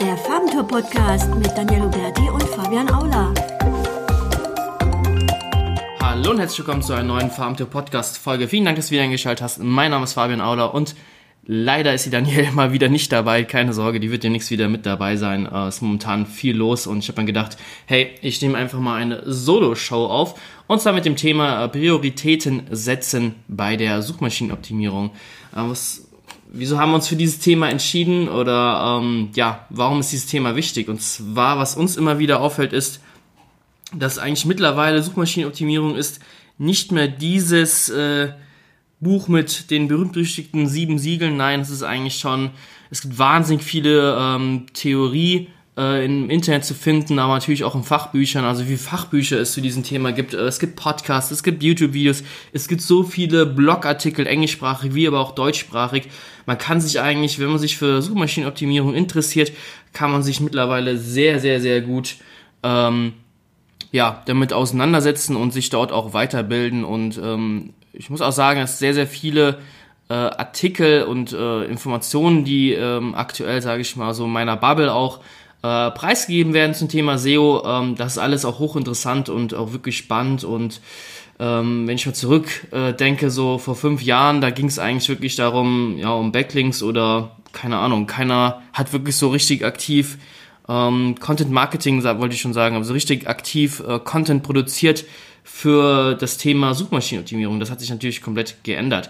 Der Farbentour Podcast mit Daniel Huberti und Fabian Aula. Hallo und herzlich willkommen zu einer neuen Farbentour Podcast Folge. Vielen Dank, dass du wieder eingeschaltet hast. Mein Name ist Fabian Aula und leider ist die Daniel mal wieder nicht dabei. Keine Sorge, die wird demnächst wieder mit dabei sein. Es äh, ist momentan viel los und ich habe mir gedacht, hey, ich nehme einfach mal eine Solo-Show auf und zwar mit dem Thema äh, Prioritäten setzen bei der Suchmaschinenoptimierung. Äh, was wieso haben wir uns für dieses Thema entschieden oder ähm, ja, warum ist dieses Thema wichtig? Und zwar, was uns immer wieder auffällt, ist, dass eigentlich mittlerweile Suchmaschinenoptimierung ist nicht mehr dieses äh, Buch mit den berühmt-berüchtigten sieben Siegeln. Nein, es ist eigentlich schon, es gibt wahnsinnig viele ähm, Theorie äh, im Internet zu finden, aber natürlich auch in Fachbüchern, also wie Fachbücher es zu diesem Thema gibt. Äh, es gibt Podcasts, es gibt YouTube-Videos, es gibt so viele Blogartikel, englischsprachig wie aber auch deutschsprachig. Man kann sich eigentlich, wenn man sich für Suchmaschinenoptimierung interessiert, kann man sich mittlerweile sehr, sehr, sehr gut ähm, ja, damit auseinandersetzen und sich dort auch weiterbilden. Und ähm, ich muss auch sagen, dass sehr, sehr viele äh, Artikel und äh, Informationen, die ähm, aktuell, sage ich mal, so in meiner Bubble auch äh, preisgegeben werden zum Thema SEO. Ähm, das ist alles auch hochinteressant und auch wirklich spannend. Und ähm, wenn ich mal zurück äh, so vor fünf Jahren, da ging es eigentlich wirklich darum, ja, um Backlinks oder keine Ahnung, keiner hat wirklich so richtig aktiv ähm, Content Marketing, wollte ich schon sagen, aber so richtig aktiv äh, Content produziert für das Thema Suchmaschinenoptimierung. Das hat sich natürlich komplett geändert.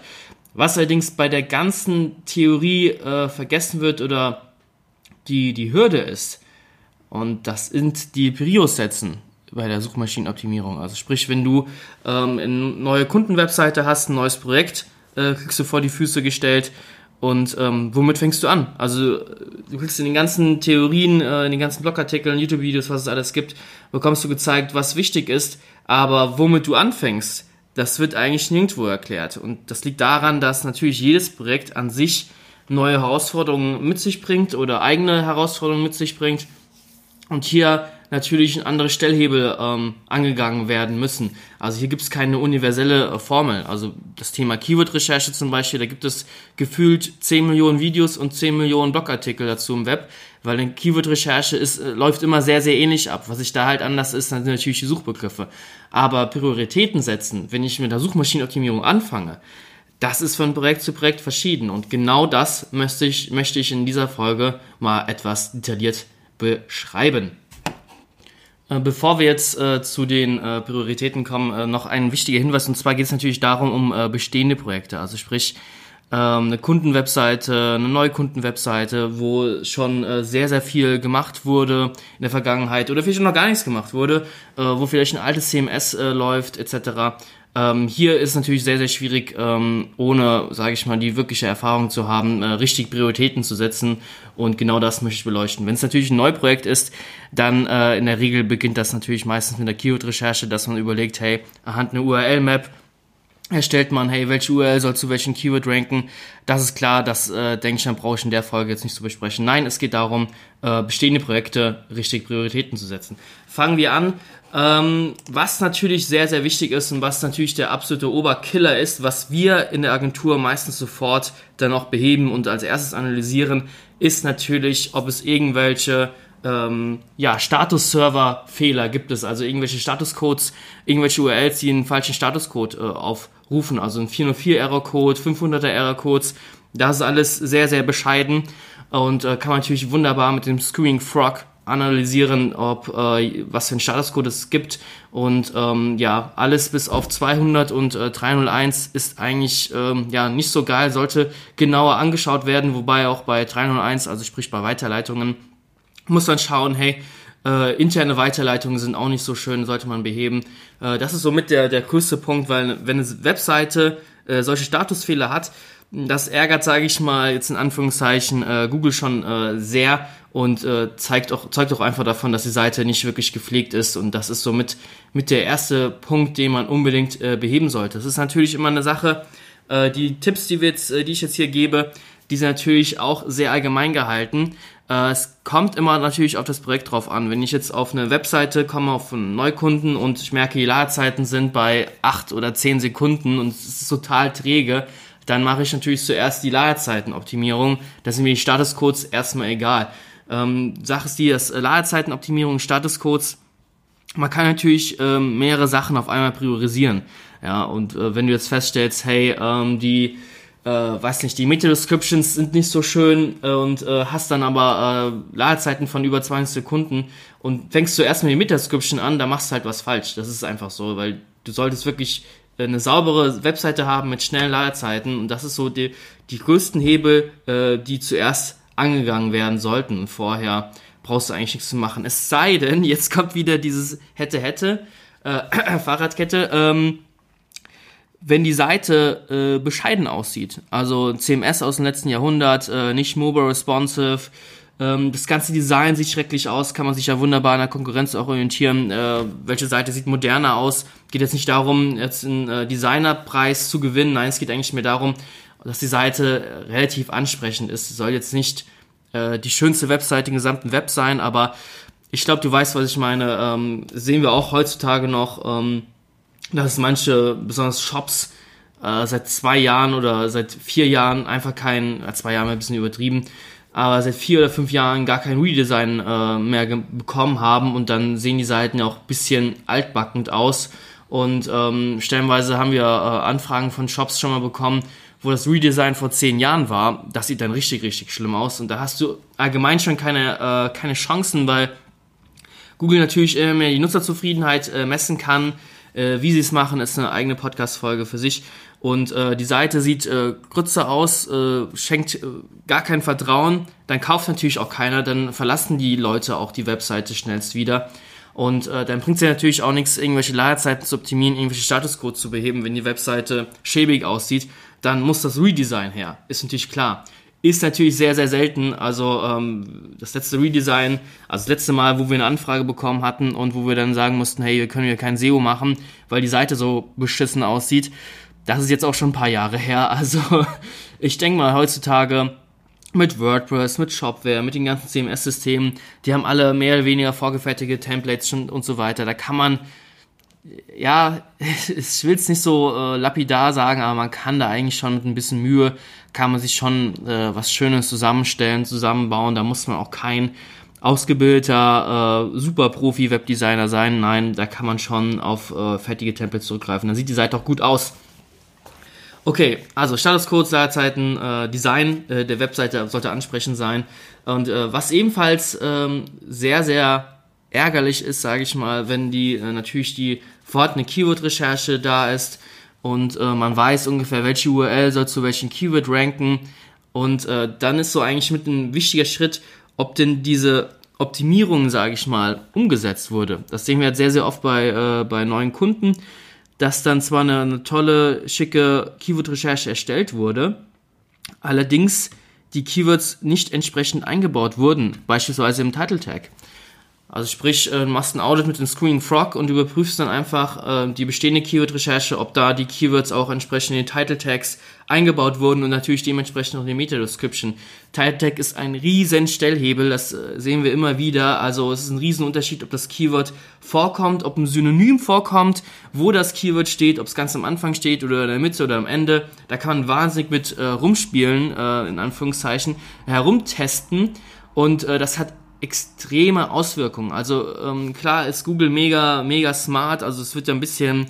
Was allerdings bei der ganzen Theorie äh, vergessen wird oder die, die Hürde ist, und das sind die Prios setzen bei der Suchmaschinenoptimierung. Also sprich, wenn du ähm, eine neue Kundenwebseite hast, ein neues Projekt, äh, kriegst du vor die Füße gestellt und ähm, womit fängst du an? Also du kriegst in den ganzen Theorien, äh, in den ganzen Blogartikeln, YouTube-Videos, was es alles gibt, bekommst du gezeigt, was wichtig ist, aber womit du anfängst, das wird eigentlich nirgendwo erklärt. Und das liegt daran, dass natürlich jedes Projekt an sich neue Herausforderungen mit sich bringt oder eigene Herausforderungen mit sich bringt und hier natürlich andere Stellhebel ähm, angegangen werden müssen. Also hier gibt es keine universelle äh, Formel. Also das Thema Keyword-Recherche zum Beispiel, da gibt es gefühlt 10 Millionen Videos und 10 Millionen Blogartikel dazu im Web, weil eine Keyword-Recherche ist, äh, läuft immer sehr, sehr ähnlich ab. Was sich da halt anders ist, sind natürlich die Suchbegriffe. Aber Prioritäten setzen, wenn ich mit der Suchmaschinenoptimierung anfange, das ist von Projekt zu Projekt verschieden. Und genau das möchte ich, möchte ich in dieser Folge mal etwas detailliert beschreiben. Äh, bevor wir jetzt äh, zu den äh, Prioritäten kommen, äh, noch ein wichtiger Hinweis. Und zwar geht es natürlich darum, um äh, bestehende Projekte. Also sprich, ähm, eine Kundenwebseite, eine neue Kundenwebseite, wo schon äh, sehr, sehr viel gemacht wurde in der Vergangenheit oder vielleicht noch gar nichts gemacht wurde, wo vielleicht ein altes CMS läuft etc. Ähm, hier ist natürlich sehr, sehr schwierig, ähm, ohne, sage ich mal, die wirkliche Erfahrung zu haben, äh, richtig Prioritäten zu setzen. Und genau das möchte ich beleuchten. Wenn es natürlich ein Neuprojekt ist, dann äh, in der Regel beginnt das natürlich meistens mit der Keyword-Recherche, dass man überlegt, hey, anhand einer URL-Map erstellt man, hey, welche URL soll zu welchem Keyword ranken. Das ist klar, das äh, denke ich, dann brauche ich in der Folge jetzt nicht zu besprechen. Nein, es geht darum, äh, bestehende Projekte richtig Prioritäten zu setzen. Fangen wir an ähm, was natürlich sehr, sehr wichtig ist und was natürlich der absolute Oberkiller ist, was wir in der Agentur meistens sofort dann auch beheben und als erstes analysieren, ist natürlich, ob es irgendwelche ähm, ja, Status-Server-Fehler gibt es, also irgendwelche Statuscodes, irgendwelche URLs, die einen falschen Statuscode äh, aufrufen, also ein 404-Error-Code, 500er-Error-Codes, das ist alles sehr, sehr bescheiden. Und äh, kann man natürlich wunderbar mit dem Screaming Frog analysieren, ob äh, was für ein Statuscode es gibt. Und ähm, ja alles bis auf 200 und äh, 301 ist eigentlich ähm, ja nicht so geil, sollte genauer angeschaut werden, wobei auch bei 301, also sprich bei Weiterleitungen, muss man schauen, hey äh, interne Weiterleitungen sind auch nicht so schön, sollte man beheben. Äh, das ist somit der der größte Punkt, weil wenn eine Webseite äh, solche Statusfehler hat, das ärgert, sage ich mal, jetzt in Anführungszeichen äh, Google schon äh, sehr und äh, zeigt auch zeugt auch einfach davon, dass die Seite nicht wirklich gepflegt ist und das ist somit mit der erste Punkt, den man unbedingt äh, beheben sollte. Das ist natürlich immer eine Sache. Äh, die Tipps, die, wir jetzt, äh, die ich jetzt hier gebe, die sind natürlich auch sehr allgemein gehalten. Äh, es kommt immer natürlich auf das Projekt drauf an. Wenn ich jetzt auf eine Webseite komme, auf einen Neukunden und ich merke, die Ladezeiten sind bei acht oder zehn Sekunden und es ist total träge, dann mache ich natürlich zuerst die Ladezeitenoptimierung. Da sind mir die Statuscodes erstmal egal. Ähm, Sache ist die, dass Ladezeitenoptimierung, Statuscodes, man kann natürlich ähm, mehrere Sachen auf einmal priorisieren. Ja, und äh, wenn du jetzt feststellst, hey, ähm, die, äh, weiß nicht, die Meta-Descriptions sind nicht so schön äh, und äh, hast dann aber äh, Ladezeiten von über 20 Sekunden und fängst du erstmal die Meta-Description an, da machst du halt was falsch. Das ist einfach so, weil du solltest wirklich eine saubere Webseite haben mit schnellen Ladezeiten und das ist so die, die größten Hebel, äh, die zuerst angegangen werden sollten und vorher brauchst du eigentlich nichts zu machen. Es sei denn, jetzt kommt wieder dieses hätte hätte äh, Fahrradkette. Ähm, wenn die Seite äh, bescheiden aussieht, also CMS aus dem letzten Jahrhundert, äh, nicht mobile responsive, ähm, das ganze Design sieht schrecklich aus, kann man sich ja wunderbar an der Konkurrenz auch orientieren. Äh, welche Seite sieht moderner aus? Geht jetzt nicht darum, jetzt einen äh, Designerpreis zu gewinnen. Nein, es geht eigentlich mehr darum, dass die Seite relativ ansprechend ist. Soll jetzt nicht äh, die schönste Webseite im gesamten Web sein, aber ich glaube, du weißt, was ich meine. Ähm, sehen wir auch heutzutage noch. Ähm, dass manche, besonders Shops, äh, seit zwei Jahren oder seit vier Jahren einfach kein, äh, zwei Jahre ein bisschen übertrieben, aber seit vier oder fünf Jahren gar kein Redesign äh, mehr bekommen haben und dann sehen die Seiten ja auch ein bisschen altbackend aus. Und ähm, stellenweise haben wir äh, Anfragen von Shops schon mal bekommen, wo das Redesign vor zehn Jahren war. Das sieht dann richtig, richtig schlimm aus. Und da hast du allgemein schon keine, äh, keine Chancen, weil Google natürlich immer mehr die Nutzerzufriedenheit äh, messen kann äh, wie sie es machen, ist eine eigene Podcast-Folge für sich. Und äh, die Seite sieht äh, grütze aus, äh, schenkt äh, gar kein Vertrauen. Dann kauft natürlich auch keiner, dann verlassen die Leute auch die Webseite schnellst wieder. Und äh, dann bringt es ja natürlich auch nichts, irgendwelche Ladezeiten zu optimieren, irgendwelche Statuscodes zu beheben, wenn die Webseite schäbig aussieht. Dann muss das Redesign her, ist natürlich klar. Ist natürlich sehr, sehr selten. Also ähm, das letzte Redesign, also das letzte Mal, wo wir eine Anfrage bekommen hatten und wo wir dann sagen mussten, hey, wir können hier kein SEO machen, weil die Seite so beschissen aussieht. Das ist jetzt auch schon ein paar Jahre her. Also ich denke mal, heutzutage mit WordPress, mit Shopware, mit den ganzen CMS-Systemen, die haben alle mehr oder weniger vorgefertigte Templates und so weiter. Da kann man ja, ich will es nicht so äh, lapidar sagen, aber man kann da eigentlich schon mit ein bisschen Mühe, kann man sich schon äh, was Schönes zusammenstellen, zusammenbauen. Da muss man auch kein ausgebildeter äh, Super-Profi-Webdesigner sein. Nein, da kann man schon auf äh, fertige Templates zurückgreifen. Dann sieht die Seite auch gut aus. Okay, also Statuscodes, Ladezeiten, äh, Design äh, der Webseite sollte ansprechend sein. Und äh, was ebenfalls ähm, sehr, sehr ärgerlich ist, sage ich mal, wenn die äh, natürlich die vorhandene Keyword-Recherche da ist und äh, man weiß ungefähr, welche URL soll zu welchem Keyword ranken. Und äh, dann ist so eigentlich mit ein wichtiger Schritt, ob denn diese Optimierung, sage ich mal, umgesetzt wurde. Das sehen wir jetzt sehr, sehr oft bei, äh, bei neuen Kunden, dass dann zwar eine, eine tolle, schicke Keyword-Recherche erstellt wurde, allerdings die Keywords nicht entsprechend eingebaut wurden, beispielsweise im Title Tag. Also sprich, äh, machst ein Audit mit dem Screaming Frog und überprüfst dann einfach äh, die bestehende Keyword-Recherche, ob da die Keywords auch entsprechend in den Title Tags eingebaut wurden und natürlich dementsprechend auch in die Meta-Description. Title Tag ist ein riesen Stellhebel, das äh, sehen wir immer wieder. Also es ist ein riesen Unterschied, ob das Keyword vorkommt, ob ein Synonym vorkommt, wo das Keyword steht, ob es ganz am Anfang steht oder in der Mitte oder am Ende. Da kann man wahnsinnig mit äh, rumspielen, äh, in Anführungszeichen, herumtesten und äh, das hat extreme Auswirkungen. Also ähm, klar ist Google mega, mega smart, also es wird ja ein bisschen,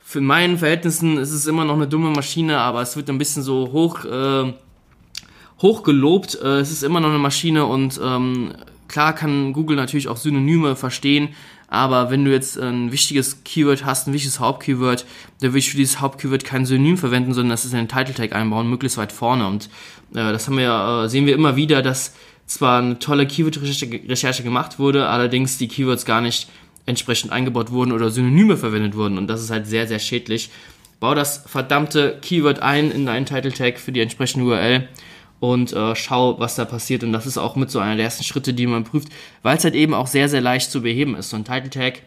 für meinen Verhältnissen ist es immer noch eine dumme Maschine, aber es wird ein bisschen so hoch, äh, hoch gelobt. Äh, es ist immer noch eine Maschine und ähm, klar kann Google natürlich auch Synonyme verstehen, aber wenn du jetzt ein wichtiges Keyword hast, ein wichtiges Hauptkeyword, dann will ich für dieses Hauptkeyword kein Synonym verwenden, sondern das ist in den Title Tag einbauen, möglichst weit vorne. Und äh, das haben wir, äh, sehen wir immer wieder, dass zwar eine tolle Keyword-Recherche gemacht wurde, allerdings die Keywords gar nicht entsprechend eingebaut wurden oder Synonyme verwendet wurden und das ist halt sehr, sehr schädlich. Bau das verdammte Keyword ein in deinen Title Tag für die entsprechende URL und äh, schau, was da passiert. Und das ist auch mit so einer der ersten Schritte, die man prüft, weil es halt eben auch sehr, sehr leicht zu beheben ist. So ein Title Tag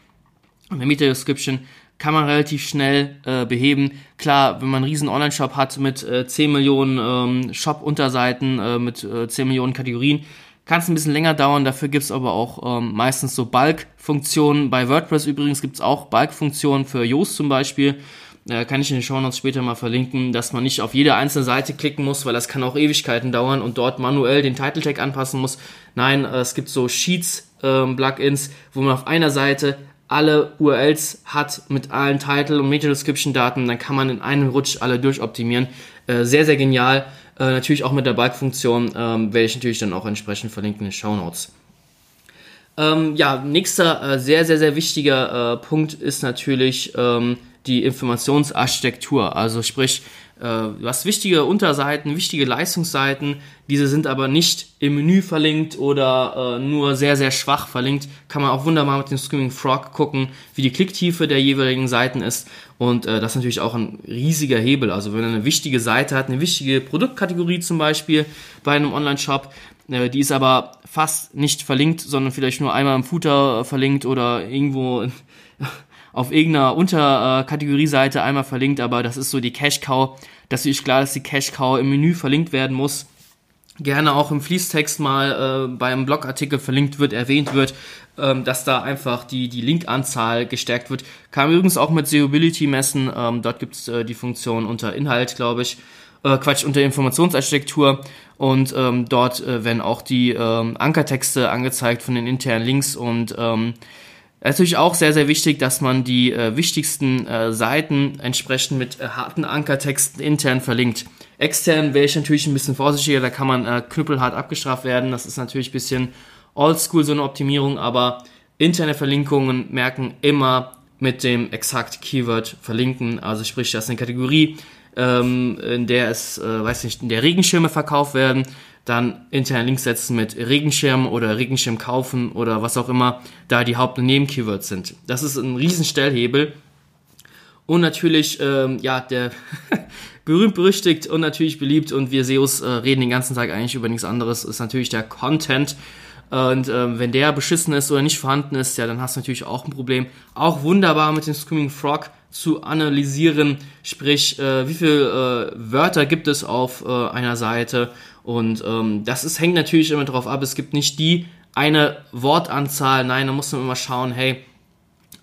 eine Meta Description kann man relativ schnell äh, beheben. Klar, wenn man einen riesen Online-Shop hat mit äh, 10 Millionen ähm, Shop-Unterseiten, äh, mit äh, 10 Millionen Kategorien, kann es ein bisschen länger dauern. Dafür gibt es aber auch ähm, meistens so Bulk-Funktionen. Bei WordPress übrigens gibt es auch Bulk-Funktionen für Yoast zum Beispiel. äh, kann ich in den Show Notes später mal verlinken, dass man nicht auf jede einzelne Seite klicken muss, weil das kann auch Ewigkeiten dauern und dort manuell den Title Tag anpassen muss. Nein, äh, es gibt so Sheets ähm, Plugins, wo man auf einer Seite alle URLs hat mit allen Title und Meta Description Daten, dann kann man in einem Rutsch alle durchoptimieren. Äh, sehr, sehr genial. Äh, natürlich auch mit der Bulk-Funktion ähm, werde ich natürlich dann auch entsprechend verlinken in den Show Notes. Ähm, ja, nächster äh, sehr, sehr, sehr wichtiger Punkt ist natürlich ähm, die Informationsarchitektur. Also sprich, du hast wichtige Unterseiten, wichtige Leistungsseiten, diese sind aber nicht im Menü verlinkt oder äh, nur sehr, sehr schwach verlinkt. Kann man auch wunderbar mit dem Screaming Frog gucken, wie die Klicktiefe der jeweiligen Seiten ist. Und äh, das ist natürlich auch ein riesiger Hebel. Also wenn er eine wichtige Seite hat, eine wichtige Produktkategorie zum Beispiel bei einem Online-Shop, äh, die ist aber fast nicht verlinkt, sondern vielleicht nur einmal im Footer verlinkt oder irgendwo auf irgendeiner Unterkategorieseite einmal verlinkt, aber das ist so die Cash Cow. Das ist klar, dass die Cash Cow im Menü verlinkt werden muss. Gerne auch im Fließtext mal äh, beim Blogartikel verlinkt wird, erwähnt wird, ähm, dass da einfach die, die Linkanzahl gestärkt wird. Kann man übrigens auch mit Seeability messen. Ähm, dort gibt es äh, die Funktion unter Inhalt, glaube ich. Äh, Quatsch, unter Informationsarchitektur. Und ähm, dort äh, werden auch die ähm, Ankertexte angezeigt von den internen Links und ähm, natürlich auch sehr, sehr wichtig, dass man die äh, wichtigsten äh, Seiten entsprechend mit äh, harten Ankertexten intern verlinkt. Extern wäre ich natürlich ein bisschen vorsichtiger, da kann man äh, knüppelhart abgestraft werden. Das ist natürlich ein bisschen oldschool, so eine Optimierung, aber interne Verlinkungen merken immer mit dem exakt Keyword verlinken. Also sprich, das ist eine Kategorie, ähm, in der es, äh, weiß nicht, in der Regenschirme verkauft werden dann interne Links setzen mit Regenschirm oder Regenschirm kaufen oder was auch immer da die Haupt- und Nebenkeywords sind. Das ist ein Riesenstellhebel. Und natürlich, ähm, ja, der berühmt, berüchtigt und natürlich beliebt und wir SEOs äh, reden den ganzen Tag eigentlich über nichts anderes, ist natürlich der Content. Und ähm, wenn der beschissen ist oder nicht vorhanden ist, ja, dann hast du natürlich auch ein Problem. Auch wunderbar mit dem Screaming Frog zu analysieren, sprich, äh, wie viele äh, Wörter gibt es auf äh, einer Seite und ähm, das ist, hängt natürlich immer darauf ab, es gibt nicht die eine Wortanzahl, nein, da muss man immer schauen, hey,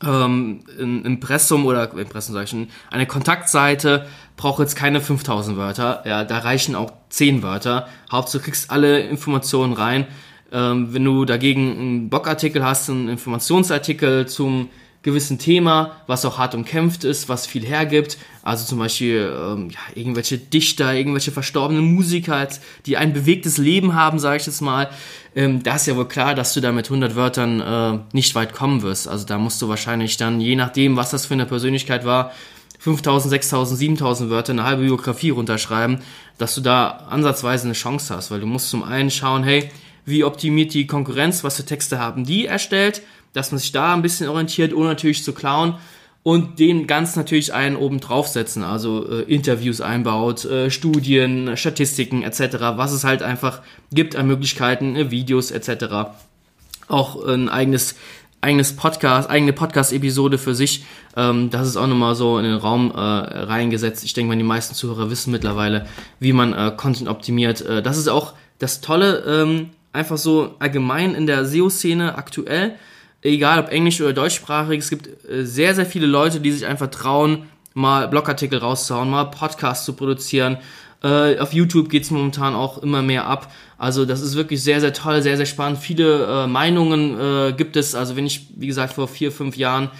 ähm, ein Impressum oder Impressum sage ich eine Kontaktseite braucht jetzt keine 5000 Wörter, ja, da reichen auch 10 Wörter. Hauptsache du kriegst alle Informationen rein. Ähm, wenn du dagegen einen Blogartikel hast, einen Informationsartikel zum gewissen Thema, was auch hart umkämpft ist, was viel hergibt. Also zum Beispiel ähm, ja, irgendwelche Dichter, irgendwelche verstorbenen Musiker, die ein bewegtes Leben haben, sage ich jetzt mal. Ähm, da ist ja wohl klar, dass du da mit 100 Wörtern äh, nicht weit kommen wirst. Also da musst du wahrscheinlich dann, je nachdem, was das für eine Persönlichkeit war, 5000, 6000, 7000 Wörter, eine halbe Biografie runterschreiben, dass du da ansatzweise eine Chance hast. Weil du musst zum einen schauen, hey, wie optimiert die Konkurrenz, was für Texte haben die erstellt, dass man sich da ein bisschen orientiert, ohne natürlich zu klauen und den ganz natürlich einen oben draufsetzen, also äh, Interviews einbaut, äh, Studien, Statistiken etc., was es halt einfach gibt an Möglichkeiten, äh, Videos etc. Auch ein eigenes eigenes Podcast, eigene Podcast-Episode für sich. Ähm, das ist auch nochmal so in den Raum äh, reingesetzt. Ich denke mal, die meisten Zuhörer wissen mittlerweile, wie man äh, Content optimiert. Äh, das ist auch das Tolle, ähm, einfach so allgemein in der SEO-Szene aktuell egal ob englisch oder deutschsprachig, es gibt äh, sehr, sehr viele Leute, die sich einfach trauen, mal Blogartikel rauszuhauen, mal Podcasts zu produzieren. Äh, auf YouTube geht's momentan auch immer mehr ab. Also das ist wirklich sehr, sehr toll, sehr, sehr spannend. Viele äh, Meinungen gibt es. Also wenn ich, wie gesagt, vor vier, fünf Jahren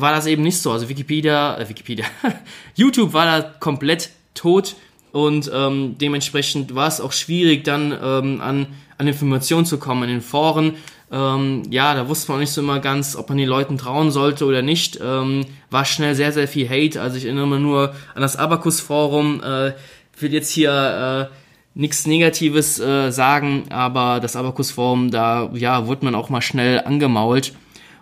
war das eben nicht so. Also Wikipedia, äh, Wikipedia, YouTube war da komplett tot und ähm, dementsprechend war es auch schwierig, dann ähm, an, an Informationen zu kommen in den Foren. Ähm, ja, da wusste man nicht so immer ganz, ob man den Leuten trauen sollte oder nicht. Ähm, war schnell sehr, sehr viel Hate. Also ich erinnere mich nur an das Abacus-Forum. Äh, will jetzt hier äh, nichts Negatives äh, sagen, aber das Abacus-Forum, da ja, wurde man auch mal schnell angemault.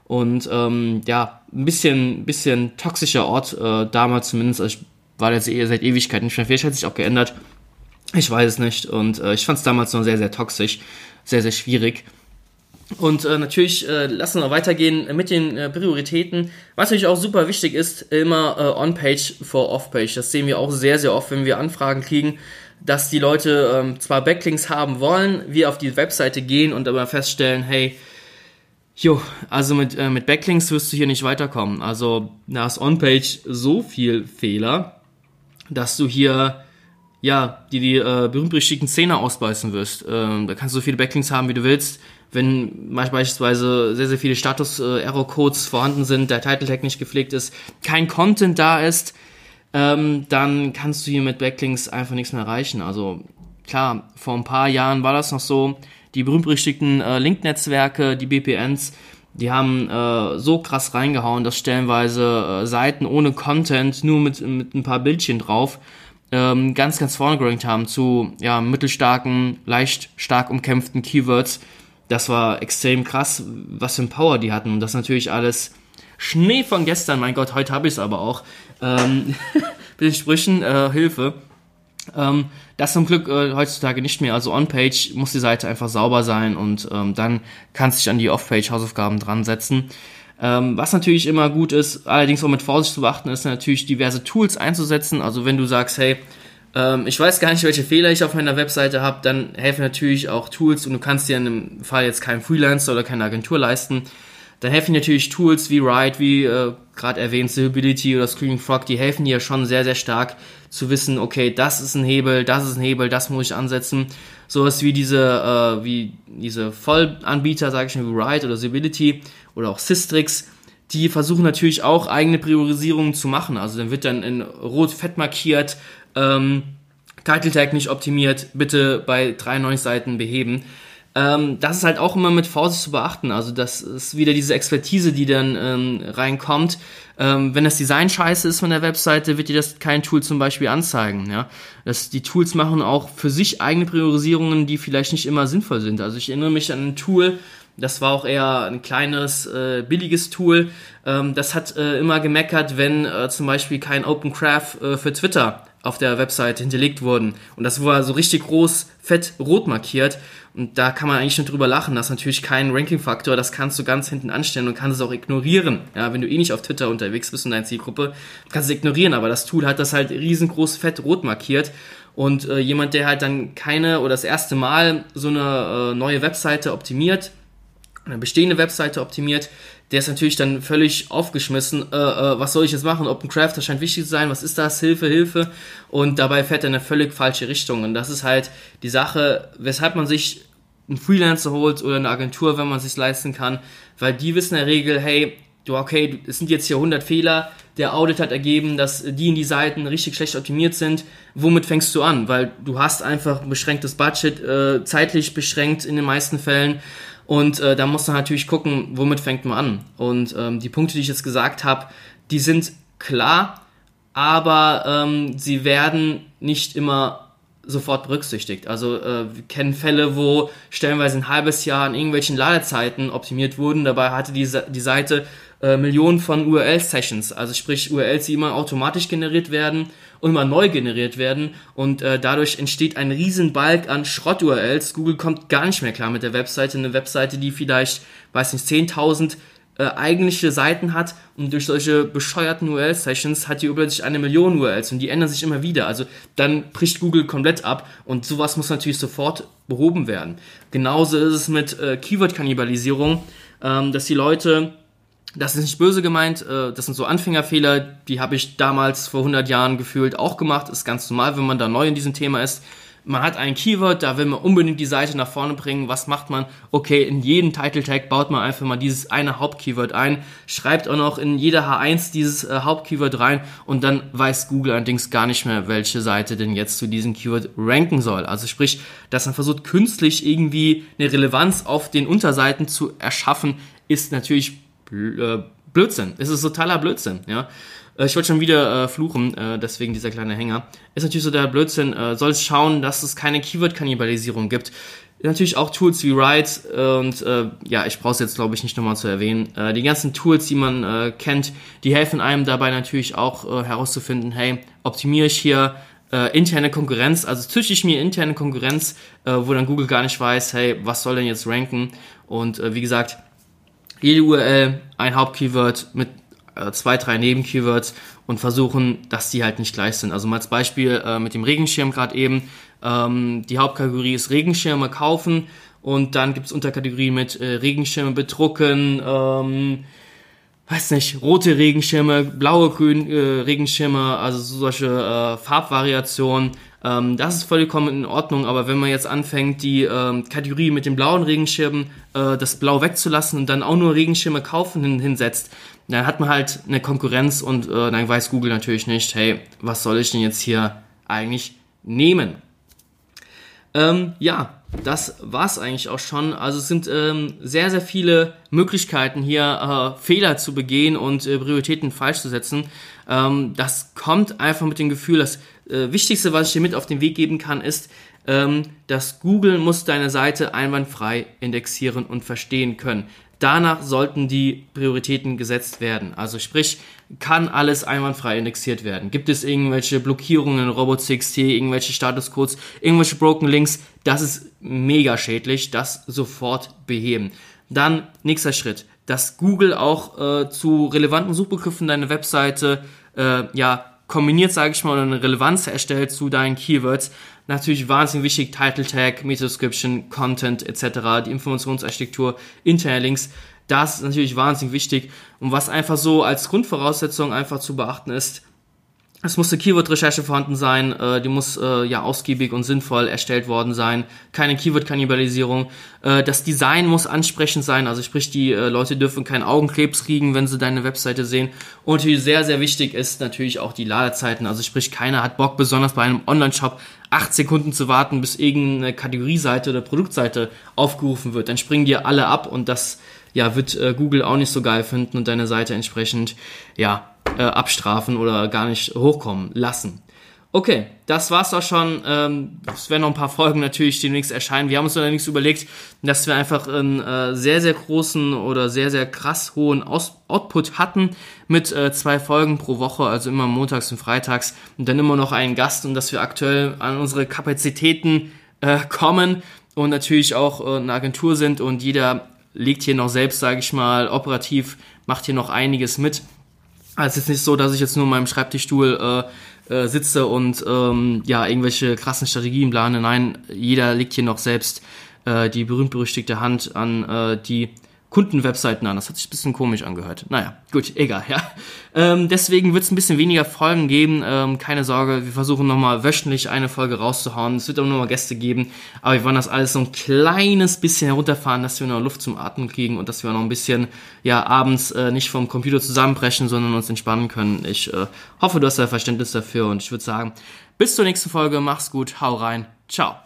Und ähm, ja, ein bisschen, bisschen toxischer Ort, äh, damals zumindest. Also ich war jetzt eh seit Ewigkeiten nicht. Vielleicht hat sich auch geändert. Ich weiß es nicht. Und äh, ich fand es damals noch sehr, sehr toxisch. Sehr, sehr schwierig. Und äh, natürlich äh, lassen wir weitergehen mit den äh, Prioritäten. Was natürlich auch super wichtig ist, immer äh, On-Page vor Off-Page. Das sehen wir auch sehr, sehr oft, wenn wir Anfragen kriegen, dass die Leute ähm, zwar Backlinks haben wollen, wir auf die Webseite gehen und aber feststellen, hey, Jo, also mit, äh, mit Backlinks wirst du hier nicht weiterkommen. Also da ist On-Page so viel Fehler, dass du hier ja, die die äh, berühmt-berüchtigten Szene ausbeißen wirst. Ähm, da kannst du so viele Backlinks haben, wie du willst. Wenn beispielsweise sehr, sehr viele Status-Error-Codes vorhanden sind, der Title-Tag nicht gepflegt ist, kein Content da ist, ähm, dann kannst du hier mit Backlinks einfach nichts mehr erreichen. Also klar, vor ein paar Jahren war das noch so. Die berühmt-berüchtigten äh, Link-Netzwerke, die BPNs, die haben äh, so krass reingehauen, dass stellenweise äh, Seiten ohne Content, nur mit, mit ein paar Bildchen drauf, ähm, ganz, ganz vorne gerankt haben zu ja, mittelstarken, leicht stark umkämpften Keywords. Das war extrem krass, was für ein Power die hatten. Und das natürlich alles Schnee von gestern. Mein Gott, heute habe ich es aber auch. Ähm, mit den Sprüchen, äh, Hilfe. Ähm, das zum Glück äh, heutzutage nicht mehr. Also on-page muss die Seite einfach sauber sein und ähm, dann kannst du dich an die off-page Hausaufgaben dran setzen. Ähm, was natürlich immer gut ist, allerdings auch mit Vorsicht zu beachten, ist natürlich diverse Tools einzusetzen. Also wenn du sagst, hey, ähm, ich weiß gar nicht, welche Fehler ich auf meiner Webseite habe, dann helfen natürlich auch Tools und du kannst dir in dem Fall jetzt keinen Freelancer oder keine Agentur leisten. Dann helfen natürlich Tools wie Ride, wie äh, gerade erwähnt, Stability oder Screaming Frog, die helfen dir schon sehr, sehr stark zu wissen, okay, das ist ein Hebel, das ist ein Hebel, das muss ich ansetzen. Sowas wie diese, äh, wie diese Vollanbieter, sage ich mal, wie Ride oder Stability oder auch Systrix, die versuchen natürlich auch eigene Priorisierungen zu machen. Also dann wird dann in rot fett markiert, ähm, Title Tag nicht optimiert, bitte bei 93 Seiten beheben. Ähm, das ist halt auch immer mit Vorsicht zu beachten. Also das ist wieder diese Expertise, die dann ähm, reinkommt. Ähm, wenn das Design scheiße ist von der Webseite, wird dir das kein Tool zum Beispiel anzeigen. Ja? Das, die Tools machen auch für sich eigene Priorisierungen, die vielleicht nicht immer sinnvoll sind. Also ich erinnere mich an ein Tool, das war auch eher ein kleines, äh, billiges Tool. Ähm, das hat äh, immer gemeckert, wenn äh, zum Beispiel kein Open Craft äh, für Twitter auf der Website hinterlegt wurden. Und das war so richtig groß, fett, rot markiert. Und da kann man eigentlich schon drüber lachen. Das ist natürlich kein Ranking-Faktor. Das kannst du ganz hinten anstellen und kannst es auch ignorieren. Ja, wenn du eh nicht auf Twitter unterwegs bist in deiner Zielgruppe, kannst du es ignorieren. Aber das Tool hat das halt riesengroß, fett, rot markiert. Und äh, jemand, der halt dann keine oder das erste Mal so eine äh, neue Webseite optimiert, eine bestehende Webseite optimiert, der ist natürlich dann völlig aufgeschmissen. Äh, äh, was soll ich jetzt machen? OpenCraft, das scheint wichtig zu sein. Was ist das? Hilfe, Hilfe. Und dabei fährt er in eine völlig falsche Richtung. Und das ist halt die Sache, weshalb man sich einen Freelancer holt oder eine Agentur, wenn man es sich leisten kann. Weil die wissen in der Regel, hey, du, okay, es sind jetzt hier 100 Fehler. Der Audit hat ergeben, dass die in die Seiten richtig schlecht optimiert sind. Womit fängst du an? Weil du hast einfach ein beschränktes Budget, äh, zeitlich beschränkt in den meisten Fällen. Und äh, da muss man natürlich gucken, womit fängt man an. Und ähm, die Punkte, die ich jetzt gesagt habe, die sind klar, aber ähm, sie werden nicht immer sofort berücksichtigt. Also äh, wir kennen Fälle, wo stellenweise ein halbes Jahr an irgendwelchen Ladezeiten optimiert wurden. Dabei hatte die, die Seite äh, Millionen von URL-Sessions, also sprich URLs, die immer automatisch generiert werden und immer neu generiert werden und äh, dadurch entsteht ein riesen Balk an Schrott-URLs. Google kommt gar nicht mehr klar mit der Webseite. Eine Webseite, die vielleicht, weiß nicht, 10.000 äh, eigentliche Seiten hat und durch solche bescheuerten URL-Sessions hat die plötzlich eine Million URLs und die ändern sich immer wieder. Also dann bricht Google komplett ab und sowas muss natürlich sofort behoben werden. Genauso ist es mit äh, Keyword-Kannibalisierung, ähm, dass die Leute das ist nicht böse gemeint, äh, das sind so Anfängerfehler, die habe ich damals vor 100 Jahren gefühlt auch gemacht, ist ganz normal, wenn man da neu in diesem Thema ist. Man hat ein Keyword, da will man unbedingt die Seite nach vorne bringen. Was macht man? Okay, in jeden Title Tag baut man einfach mal dieses eine Hauptkeyword ein, schreibt auch noch in jeder H1 dieses äh, Hauptkeyword rein und dann weiß Google allerdings gar nicht mehr, welche Seite denn jetzt zu diesem Keyword ranken soll. Also sprich, dass man versucht künstlich irgendwie eine Relevanz auf den Unterseiten zu erschaffen, ist natürlich äh, Blödsinn. Es ist totaler Blödsinn, ja. Äh, ich wollte schon wieder äh, fluchen, äh, deswegen dieser kleine Hänger. Ist natürlich so der Blödsinn. Äh, soll es schauen, dass es keine Keyword-Kannibalisierung gibt. Natürlich auch Tools wie Write und äh, ja, ich brauche es jetzt glaube ich nicht nochmal zu erwähnen. Äh, die ganzen Tools, die man äh, kennt, die helfen einem dabei natürlich auch äh, herauszufinden, hey, optimiere ich hier äh, interne Konkurrenz, also züchte ich mir interne Konkurrenz, äh, wo dann Google gar nicht weiß, hey, was soll denn jetzt ranken? Und äh, wie gesagt, jede URL ein Hauptkeyword mit äh, zwei, drei Nebenkeywords und versuchen, dass die halt nicht gleich sind. Also mal als Beispiel äh, mit dem Regenschirm gerade eben. Ähm, die Hauptkategorie ist Regenschirme kaufen Und dann gibt's Unterkategorien mit äh, Regenschirme bedrucken, ähm, weiß nicht, rote Regenschirme, blaue, grün äh, Regenschirme, also solche äh, Farbvariationen. Ähm, das ist vollkommen in Ordnung, aber wenn man jetzt anfängt, die ähm, Kategorie mit den blauen Regenschirmen, äh, das Blau wegzulassen und dann auch nur Regenschirme kaufen hin, hinsetzt, dann hat man halt eine Konkurrenz und äh, dann weiß Google natürlich nicht, hey, was soll ich denn jetzt hier eigentlich nehmen? Ähm, ja, das war's eigentlich auch schon. Also es sind ähm, sehr, sehr viele Möglichkeiten hier äh, Fehler zu begehen und äh, Prioritäten falsch zu setzen. Ähm, das kommt einfach mit dem Gefühl, das äh, Wichtigste, was ich dir mit auf den Weg geben kann, ist, ähm, dass Google muss deine Seite einwandfrei indexieren und verstehen können. Danach sollten die Prioritäten gesetzt werden. Also sprich, kann alles einwandfrei indexiert werden? Gibt es irgendwelche Blockierungen in Robots.txt, irgendwelche Statuscodes, irgendwelche Broken Links? Das ist mega schädlich. Das sofort beheben. Dann nächster Schritt, dass Google auch äh, zu relevanten Suchbegriffen deine Webseite äh, ja kombiniert, sage ich mal, oder eine Relevanz erstellt zu deinen Keywords. Natürlich wahnsinnig wichtig, Title Tag, Meta-Description, Content etc., die Informationsarchitektur, interne Links. Das ist natürlich wahnsinnig wichtig. Und was einfach so als Grundvoraussetzung einfach zu beachten ist, es muss eine Keyword-Recherche vorhanden sein, äh, die muss äh, ja ausgiebig und sinnvoll erstellt worden sein, keine Keyword-Kannibalisierung. Äh, das Design muss ansprechend sein, also sprich, die äh, Leute dürfen keinen Augenkrebs kriegen, wenn sie deine Webseite sehen. Und sehr, sehr wichtig ist natürlich auch die Ladezeiten, also sprich, keiner hat Bock, besonders bei einem Online-Shop, acht Sekunden zu warten, bis irgendeine Kategorieseite oder Produktseite aufgerufen wird. Dann springen dir alle ab und das ja, wird äh, Google auch nicht so geil finden und deine Seite entsprechend ja, äh, abstrafen oder gar nicht hochkommen lassen. Okay, das war's auch schon. Ähm, es werden noch ein paar Folgen natürlich demnächst erscheinen. Wir haben uns allerdings überlegt, dass wir einfach einen äh, sehr, sehr großen oder sehr, sehr krass hohen Aus Output hatten mit äh, zwei Folgen pro Woche, also immer montags und freitags und dann immer noch einen Gast und dass wir aktuell an unsere Kapazitäten äh, kommen und natürlich auch äh, eine Agentur sind und jeder legt hier noch selbst, sage ich mal, operativ, macht hier noch einiges mit. Also es ist nicht so, dass ich jetzt nur in meinem Schreibtischstuhl äh, äh, sitze und ähm, ja irgendwelche krassen Strategien plane. Nein, jeder legt hier noch selbst äh, die berühmt-berüchtigte Hand an äh, die Kundenwebseiten an. Das hat sich ein bisschen komisch angehört. Naja, gut, egal, ja. Ähm, deswegen wird es ein bisschen weniger Folgen geben. Ähm, keine Sorge, wir versuchen nochmal wöchentlich eine Folge rauszuhauen. Es wird auch nochmal Gäste geben. Aber wir wollen das alles so ein kleines bisschen herunterfahren, dass wir noch Luft zum Atmen kriegen und dass wir noch ein bisschen, ja, abends äh, nicht vom Computer zusammenbrechen, sondern uns entspannen können. Ich äh, hoffe, du hast da Verständnis dafür und ich würde sagen, bis zur nächsten Folge. Mach's gut, hau rein. Ciao.